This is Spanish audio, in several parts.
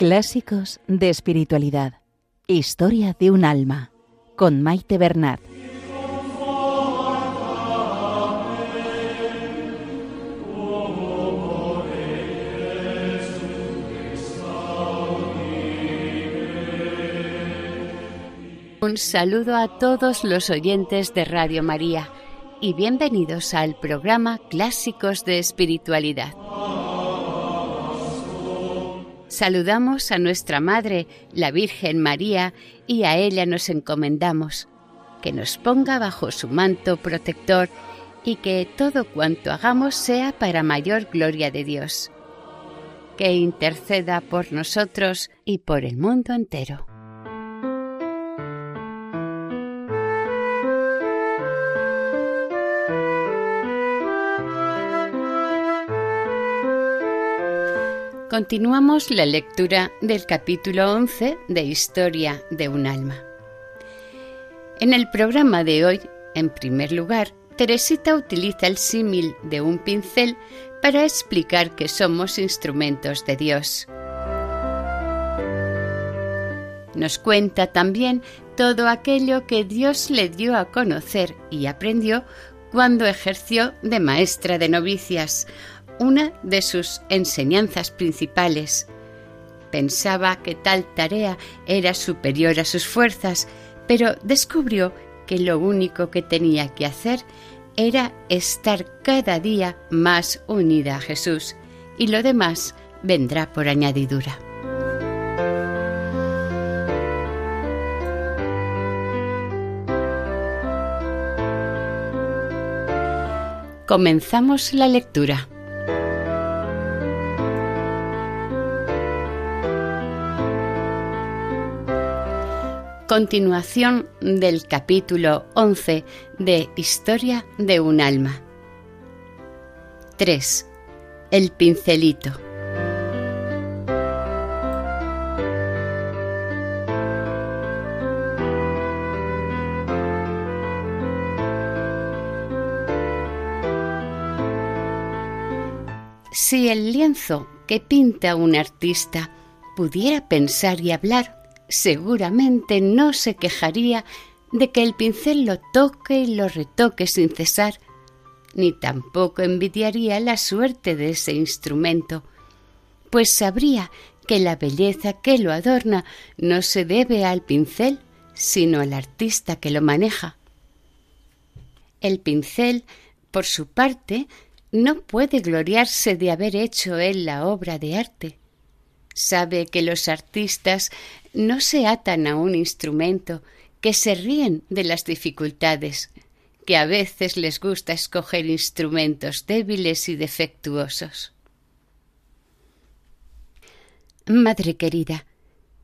Clásicos de Espiritualidad. Historia de un alma. Con Maite Bernat. Un saludo a todos los oyentes de Radio María y bienvenidos al programa Clásicos de Espiritualidad. Saludamos a nuestra Madre, la Virgen María, y a ella nos encomendamos, que nos ponga bajo su manto protector y que todo cuanto hagamos sea para mayor gloria de Dios. Que interceda por nosotros y por el mundo entero. Continuamos la lectura del capítulo 11 de Historia de un alma. En el programa de hoy, en primer lugar, Teresita utiliza el símil de un pincel para explicar que somos instrumentos de Dios. Nos cuenta también todo aquello que Dios le dio a conocer y aprendió cuando ejerció de maestra de novicias, una de sus enseñanzas principales. Pensaba que tal tarea era superior a sus fuerzas, pero descubrió que lo único que tenía que hacer era estar cada día más unida a Jesús y lo demás vendrá por añadidura. Comenzamos la lectura. Continuación del capítulo 11 de Historia de un alma. 3. El pincelito. Si el lienzo que pinta un artista pudiera pensar y hablar, seguramente no se quejaría de que el pincel lo toque y lo retoque sin cesar, ni tampoco envidiaría la suerte de ese instrumento, pues sabría que la belleza que lo adorna no se debe al pincel, sino al artista que lo maneja. El pincel, por su parte, no puede gloriarse de haber hecho él la obra de arte. Sabe que los artistas no se atan a un instrumento, que se ríen de las dificultades, que a veces les gusta escoger instrumentos débiles y defectuosos. Madre querida,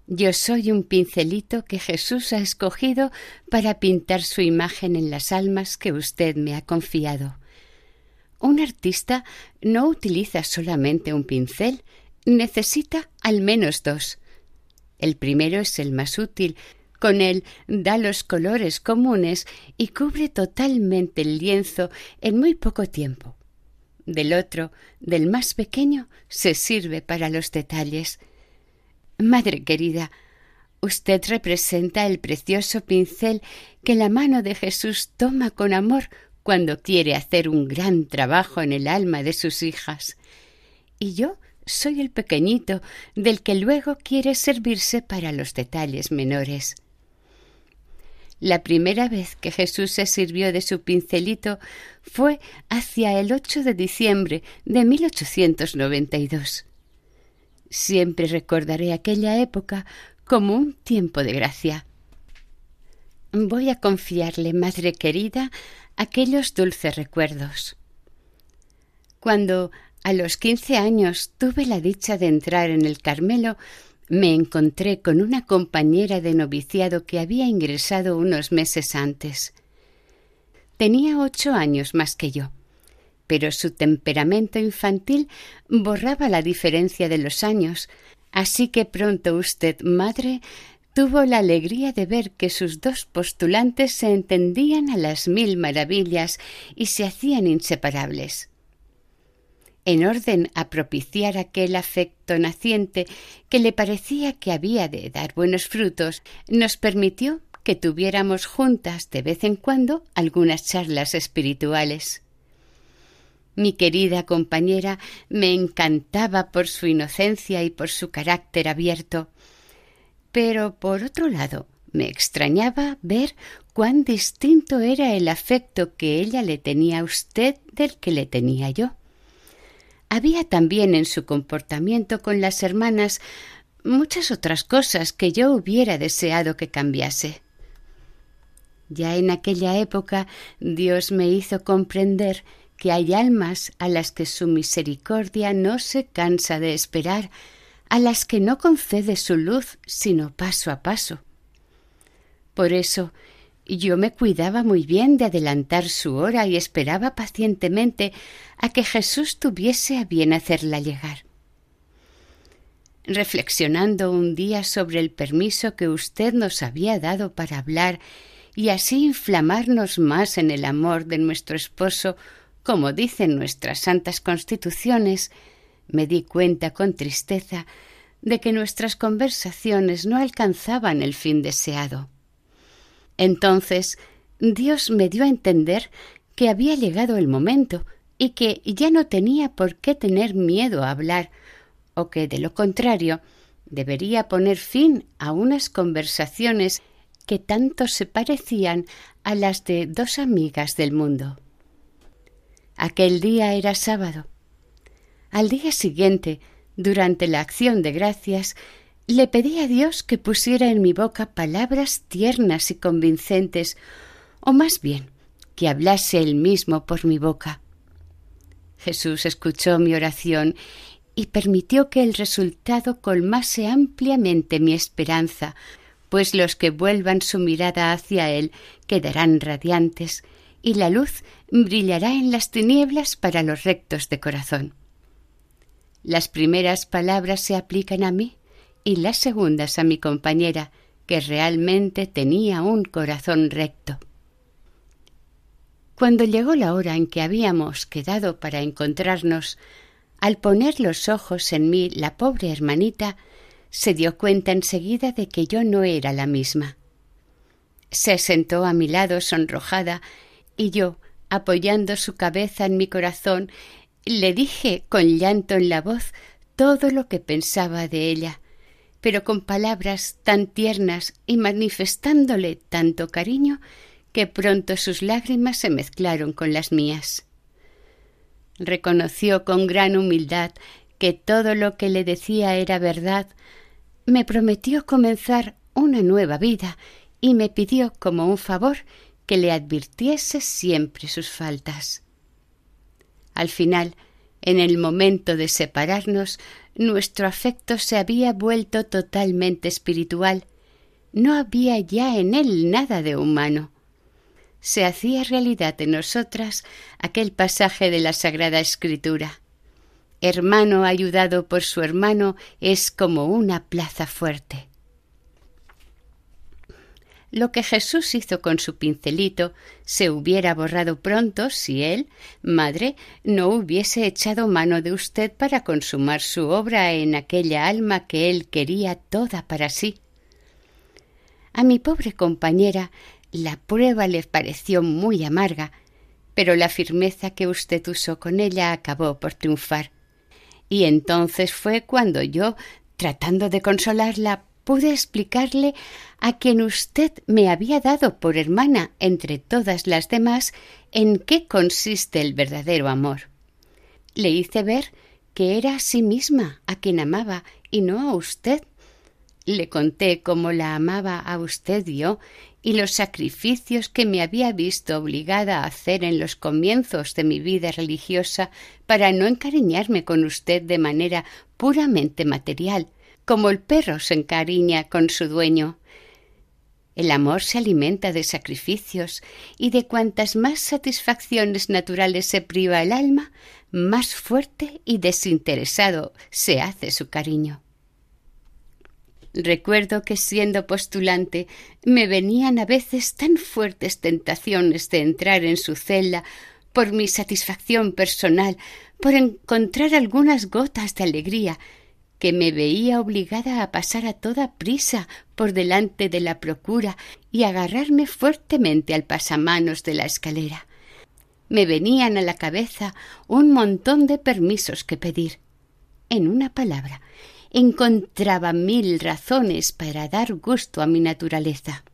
yo soy un pincelito que Jesús ha escogido para pintar su imagen en las almas que usted me ha confiado. Un artista no utiliza solamente un pincel, necesita al menos dos. El primero es el más útil, con él da los colores comunes y cubre totalmente el lienzo en muy poco tiempo. Del otro, del más pequeño, se sirve para los detalles. Madre querida, usted representa el precioso pincel que la mano de Jesús toma con amor cuando quiere hacer un gran trabajo en el alma de sus hijas. Y yo soy el pequeñito del que luego quiere servirse para los detalles menores. La primera vez que Jesús se sirvió de su pincelito fue hacia el 8 de diciembre de 1892. Siempre recordaré aquella época como un tiempo de gracia. Voy a confiarle, madre querida, aquellos dulces recuerdos. Cuando a los quince años tuve la dicha de entrar en el Carmelo. Me encontré con una compañera de noviciado que había ingresado unos meses antes. Tenía ocho años más que yo, pero su temperamento infantil borraba la diferencia de los años, así que pronto usted, madre, tuvo la alegría de ver que sus dos postulantes se entendían a las mil maravillas y se hacían inseparables. En orden a propiciar aquel afecto naciente que le parecía que había de dar buenos frutos, nos permitió que tuviéramos juntas de vez en cuando algunas charlas espirituales. Mi querida compañera me encantaba por su inocencia y por su carácter abierto. Pero, por otro lado, me extrañaba ver cuán distinto era el afecto que ella le tenía a usted del que le tenía yo. Había también en su comportamiento con las hermanas muchas otras cosas que yo hubiera deseado que cambiase. Ya en aquella época Dios me hizo comprender que hay almas a las que su misericordia no se cansa de esperar, a las que no concede su luz sino paso a paso. Por eso yo me cuidaba muy bien de adelantar su hora y esperaba pacientemente a que Jesús tuviese a bien hacerla llegar. Reflexionando un día sobre el permiso que usted nos había dado para hablar y así inflamarnos más en el amor de nuestro esposo, como dicen nuestras santas constituciones, me di cuenta con tristeza de que nuestras conversaciones no alcanzaban el fin deseado. Entonces Dios me dio a entender que había llegado el momento y que ya no tenía por qué tener miedo a hablar, o que, de lo contrario, debería poner fin a unas conversaciones que tanto se parecían a las de dos amigas del mundo. Aquel día era sábado. Al día siguiente, durante la acción de gracias, le pedí a Dios que pusiera en mi boca palabras tiernas y convincentes, o más bien, que hablase él mismo por mi boca. Jesús escuchó mi oración y permitió que el resultado colmase ampliamente mi esperanza, pues los que vuelvan su mirada hacia Él quedarán radiantes y la luz brillará en las tinieblas para los rectos de corazón. Las primeras palabras se aplican a mí y las segundas a mi compañera, que realmente tenía un corazón recto. Cuando llegó la hora en que habíamos quedado para encontrarnos, al poner los ojos en mí la pobre hermanita se dio cuenta enseguida de que yo no era la misma. Se sentó a mi lado sonrojada y yo, apoyando su cabeza en mi corazón, le dije con llanto en la voz todo lo que pensaba de ella, pero con palabras tan tiernas y manifestándole tanto cariño que pronto sus lágrimas se mezclaron con las mías. Reconoció con gran humildad que todo lo que le decía era verdad, me prometió comenzar una nueva vida y me pidió como un favor que le advirtiese siempre sus faltas. Al final, en el momento de separarnos, nuestro afecto se había vuelto totalmente espiritual. No había ya en él nada de humano. Se hacía realidad en nosotras aquel pasaje de la Sagrada Escritura. Hermano ayudado por su hermano es como una plaza fuerte. Lo que Jesús hizo con su pincelito se hubiera borrado pronto si él, madre, no hubiese echado mano de usted para consumar su obra en aquella alma que él quería toda para sí. A mi pobre compañera la prueba le pareció muy amarga, pero la firmeza que usted usó con ella acabó por triunfar. Y entonces fue cuando yo, tratando de consolarla, pude explicarle a quien usted me había dado por hermana entre todas las demás en qué consiste el verdadero amor. Le hice ver que era a sí misma a quien amaba y no a usted. Le conté cómo la amaba a usted yo y los sacrificios que me había visto obligada a hacer en los comienzos de mi vida religiosa para no encariñarme con usted de manera puramente material, como el perro se encariña con su dueño. El amor se alimenta de sacrificios y de cuantas más satisfacciones naturales se priva el alma, más fuerte y desinteresado se hace su cariño. Recuerdo que siendo postulante me venían a veces tan fuertes tentaciones de entrar en su celda por mi satisfacción personal, por encontrar algunas gotas de alegría, que me veía obligada a pasar a toda prisa por delante de la procura y agarrarme fuertemente al pasamanos de la escalera. Me venían a la cabeza un montón de permisos que pedir. En una palabra, encontraba mil razones para dar gusto a mi naturaleza.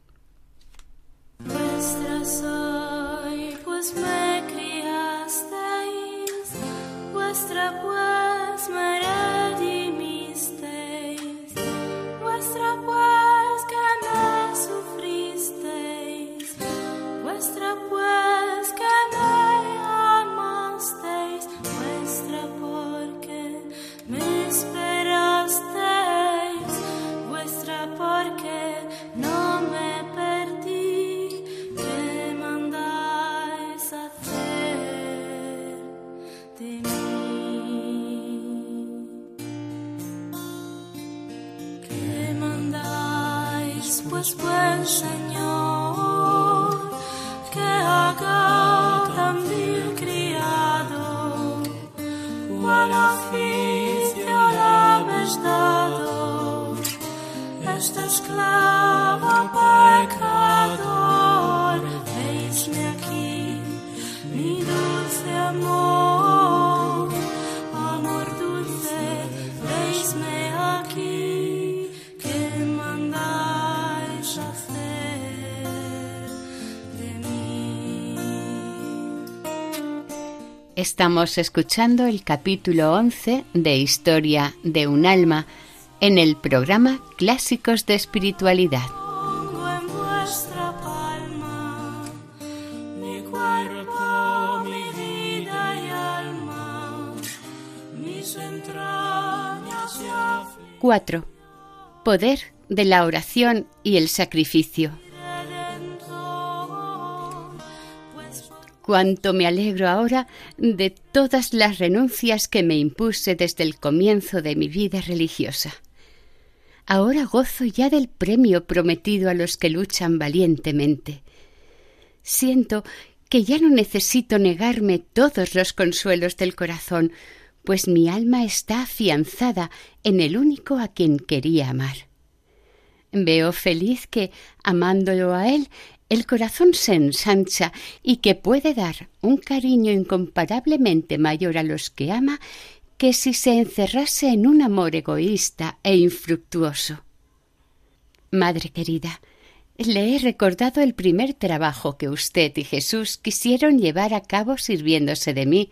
Estamos escuchando el capítulo 11 de Historia de un alma en el programa Clásicos de Espiritualidad. Cuatro. Poder de la oración y el sacrificio. Cuánto me alegro ahora de todas las renuncias que me impuse desde el comienzo de mi vida religiosa. Ahora gozo ya del premio prometido a los que luchan valientemente. Siento que ya no necesito negarme todos los consuelos del corazón, pues mi alma está afianzada en el único a quien quería amar. Veo feliz que, amándolo a él, el corazón se ensancha y que puede dar un cariño incomparablemente mayor a los que ama que si se encerrase en un amor egoísta e infructuoso. Madre querida, le he recordado el primer trabajo que usted y Jesús quisieron llevar a cabo sirviéndose de mí.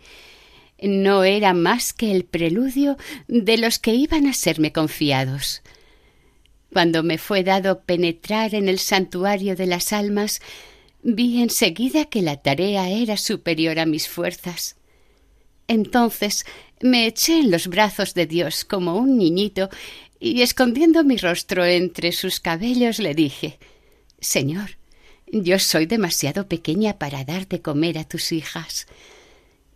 No era más que el preludio de los que iban a serme confiados. Cuando me fue dado penetrar en el santuario de las almas, vi enseguida que la tarea era superior a mis fuerzas. Entonces me eché en los brazos de Dios como un niñito y escondiendo mi rostro entre sus cabellos le dije Señor, yo soy demasiado pequeña para dar de comer a tus hijas.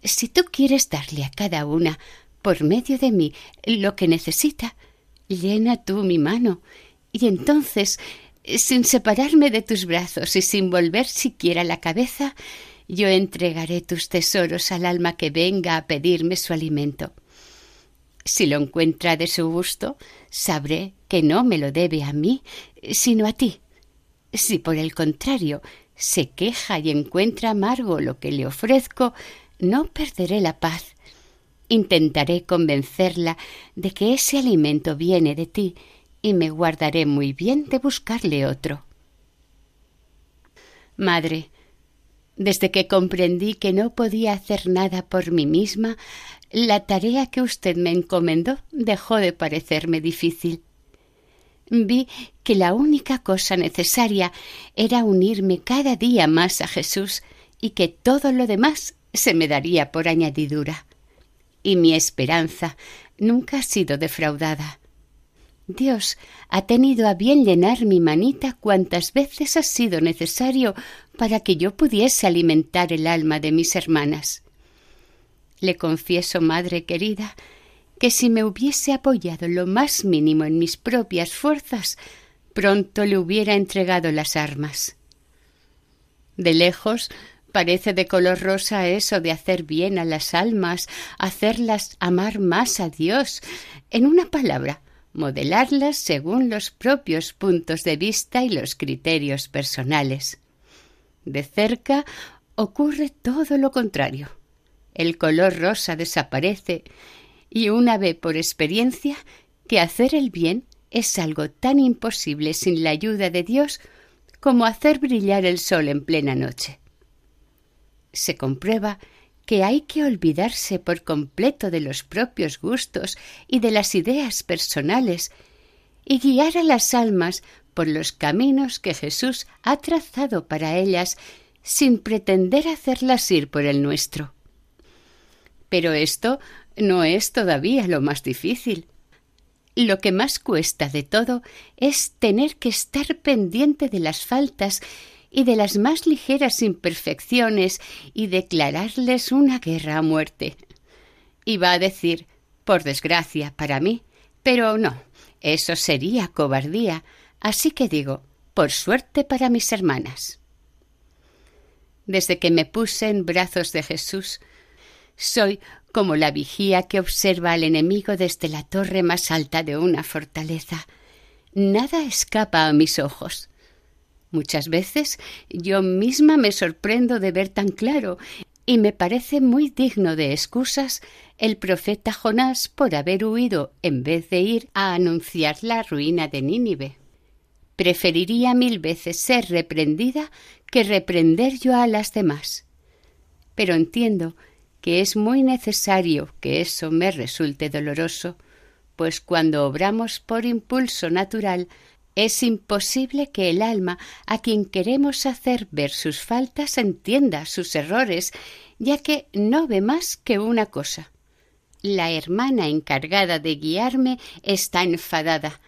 Si tú quieres darle a cada una, por medio de mí, lo que necesita, llena tú mi mano y entonces, sin separarme de tus brazos y sin volver siquiera la cabeza, yo entregaré tus tesoros al alma que venga a pedirme su alimento. Si lo encuentra de su gusto, sabré que no me lo debe a mí, sino a ti. Si por el contrario se queja y encuentra amargo lo que le ofrezco, no perderé la paz. Intentaré convencerla de que ese alimento viene de ti y me guardaré muy bien de buscarle otro. Madre, desde que comprendí que no podía hacer nada por mí misma, la tarea que usted me encomendó dejó de parecerme difícil. Vi que la única cosa necesaria era unirme cada día más a Jesús y que todo lo demás se me daría por añadidura. Y mi esperanza nunca ha sido defraudada. Dios ha tenido a bien llenar mi manita cuantas veces ha sido necesario para que yo pudiese alimentar el alma de mis hermanas. Le confieso, madre querida, que si me hubiese apoyado lo más mínimo en mis propias fuerzas, pronto le hubiera entregado las armas. De lejos Parece de color rosa eso de hacer bien a las almas, hacerlas amar más a Dios. En una palabra, modelarlas según los propios puntos de vista y los criterios personales. De cerca ocurre todo lo contrario. El color rosa desaparece y una ve por experiencia que hacer el bien es algo tan imposible sin la ayuda de Dios como hacer brillar el sol en plena noche. Se comprueba que hay que olvidarse por completo de los propios gustos y de las ideas personales y guiar a las almas por los caminos que Jesús ha trazado para ellas sin pretender hacerlas ir por el nuestro. Pero esto no es todavía lo más difícil. Lo que más cuesta de todo es tener que estar pendiente de las faltas y de las más ligeras imperfecciones y declararles una guerra a muerte. Iba a decir, por desgracia para mí, pero no, eso sería cobardía, así que digo, por suerte para mis hermanas. Desde que me puse en brazos de Jesús, soy como la vigía que observa al enemigo desde la torre más alta de una fortaleza. Nada escapa a mis ojos. Muchas veces yo misma me sorprendo de ver tan claro y me parece muy digno de excusas el profeta Jonás por haber huido en vez de ir a anunciar la ruina de Nínive. Preferiría mil veces ser reprendida que reprender yo a las demás. Pero entiendo que es muy necesario que eso me resulte doloroso, pues cuando obramos por impulso natural es imposible que el alma a quien queremos hacer ver sus faltas entienda sus errores, ya que no ve más que una cosa. La hermana encargada de guiarme está enfadada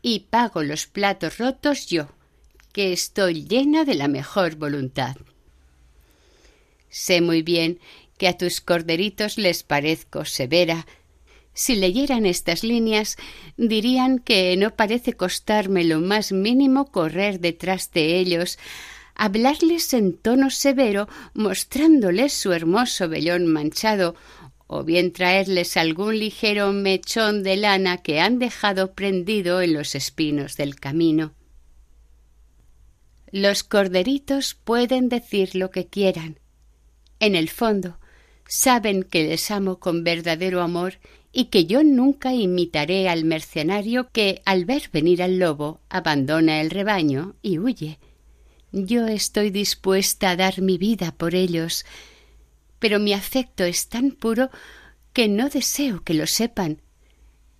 y pago los platos rotos yo, que estoy llena de la mejor voluntad. Sé muy bien que a tus corderitos les parezco severa, si leyeran estas líneas, dirían que no parece costarme lo más mínimo correr detrás de ellos, hablarles en tono severo, mostrándoles su hermoso vellón manchado, o bien traerles algún ligero mechón de lana que han dejado prendido en los espinos del camino. Los corderitos pueden decir lo que quieran. En el fondo, saben que les amo con verdadero amor y que yo nunca imitaré al mercenario que, al ver venir al lobo, abandona el rebaño y huye. Yo estoy dispuesta a dar mi vida por ellos, pero mi afecto es tan puro que no deseo que lo sepan.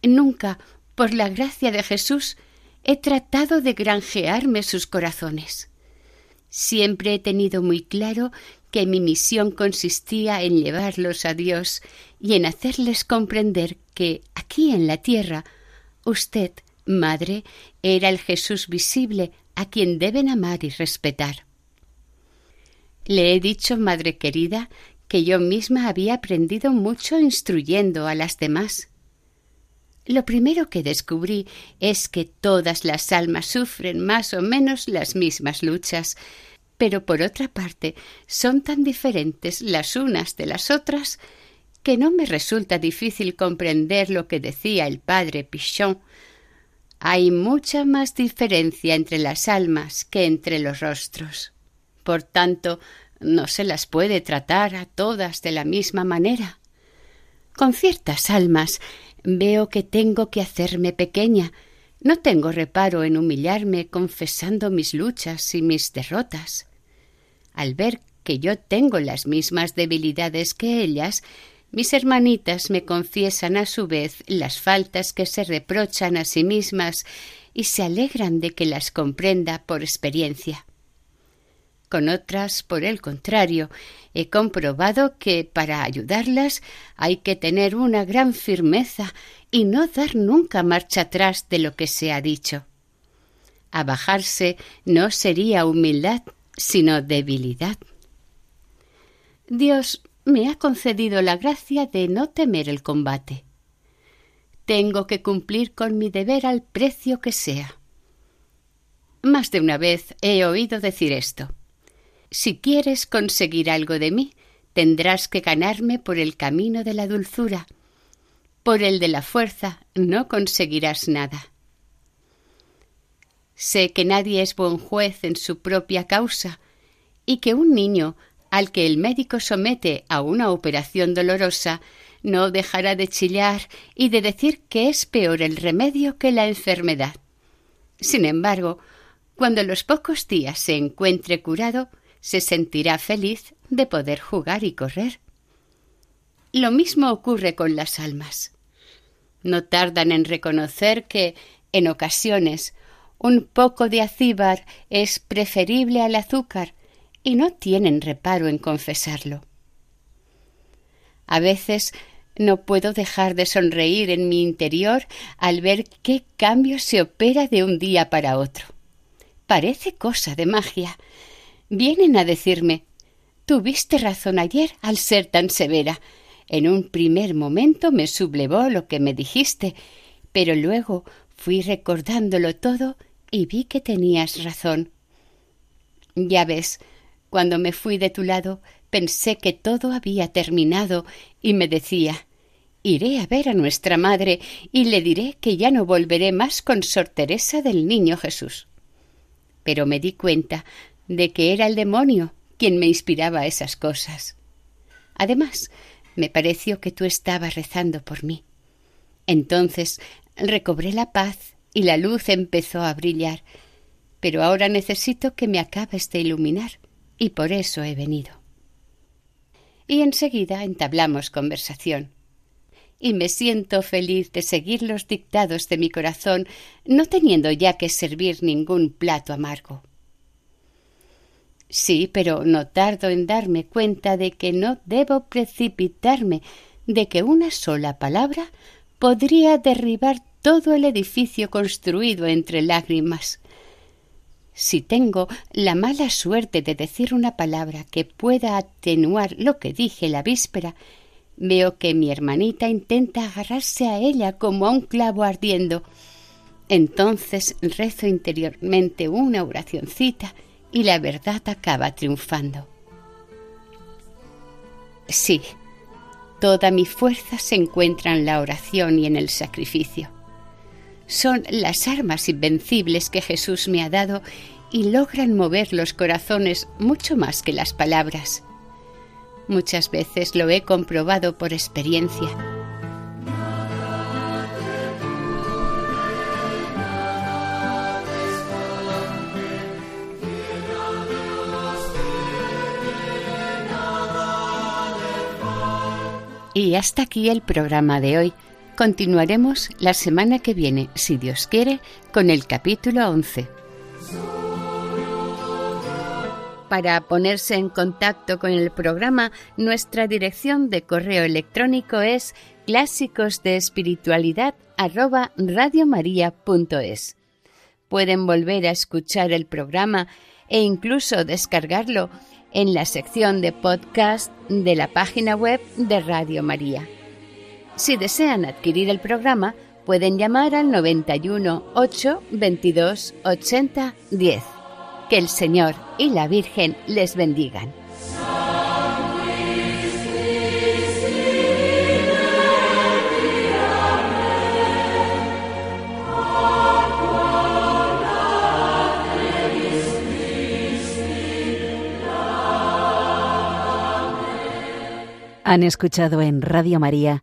Nunca, por la gracia de Jesús, he tratado de granjearme sus corazones. Siempre he tenido muy claro que mi misión consistía en llevarlos a Dios y en hacerles comprender que aquí en la tierra usted, madre, era el Jesús visible a quien deben amar y respetar. Le he dicho, madre querida, que yo misma había aprendido mucho instruyendo a las demás. Lo primero que descubrí es que todas las almas sufren más o menos las mismas luchas, pero por otra parte son tan diferentes las unas de las otras que no me resulta difícil comprender lo que decía el padre Pichon. Hay mucha más diferencia entre las almas que entre los rostros. Por tanto, no se las puede tratar a todas de la misma manera. Con ciertas almas veo que tengo que hacerme pequeña. No tengo reparo en humillarme confesando mis luchas y mis derrotas al ver que yo tengo las mismas debilidades que ellas, mis hermanitas me confiesan a su vez las faltas que se reprochan a sí mismas y se alegran de que las comprenda por experiencia. Con otras, por el contrario, he comprobado que para ayudarlas hay que tener una gran firmeza y no dar nunca marcha atrás de lo que se ha dicho. Abajarse no sería humildad, sino debilidad. Dios me ha concedido la gracia de no temer el combate. Tengo que cumplir con mi deber al precio que sea. Más de una vez he oído decir esto. Si quieres conseguir algo de mí, tendrás que ganarme por el camino de la dulzura. Por el de la fuerza no conseguirás nada. Sé que nadie es buen juez en su propia causa y que un niño al que el médico somete a una operación dolorosa no dejará de chillar y de decir que es peor el remedio que la enfermedad. Sin embargo, cuando los pocos días se encuentre curado, se sentirá feliz de poder jugar y correr. Lo mismo ocurre con las almas. No tardan en reconocer que, en ocasiones, un poco de acíbar es preferible al azúcar y no tienen reparo en confesarlo. A veces no puedo dejar de sonreír en mi interior al ver qué cambio se opera de un día para otro. Parece cosa de magia. Vienen a decirme Tuviste razón ayer al ser tan severa. En un primer momento me sublevó lo que me dijiste, pero luego fui recordándolo todo y vi que tenías razón. Ya ves, cuando me fui de tu lado, pensé que todo había terminado y me decía Iré a ver a nuestra madre y le diré que ya no volveré más con Sor Teresa del Niño Jesús. Pero me di cuenta de que era el demonio quien me inspiraba esas cosas. Además, me pareció que tú estabas rezando por mí. Entonces recobré la paz y la luz empezó a brillar. Pero ahora necesito que me acabes de iluminar y por eso he venido. Y enseguida entablamos conversación. Y me siento feliz de seguir los dictados de mi corazón, no teniendo ya que servir ningún plato amargo. Sí, pero no tardo en darme cuenta de que no debo precipitarme, de que una sola palabra podría derribar todo el edificio construido entre lágrimas. Si tengo la mala suerte de decir una palabra que pueda atenuar lo que dije la víspera, veo que mi hermanita intenta agarrarse a ella como a un clavo ardiendo. Entonces rezo interiormente una oracioncita y la verdad acaba triunfando. Sí, toda mi fuerza se encuentra en la oración y en el sacrificio son las armas invencibles que Jesús me ha dado y logran mover los corazones mucho más que las palabras. Muchas veces lo he comprobado por experiencia. Y hasta aquí el programa de hoy. Continuaremos la semana que viene, si Dios quiere, con el capítulo 11. Para ponerse en contacto con el programa, nuestra dirección de correo electrónico es clásicos de Pueden volver a escuchar el programa e incluso descargarlo en la sección de podcast de la página web de Radio María. Si desean adquirir el programa, pueden llamar al 91 8 22 80 10. Que el Señor y la Virgen les bendigan. Han escuchado en Radio María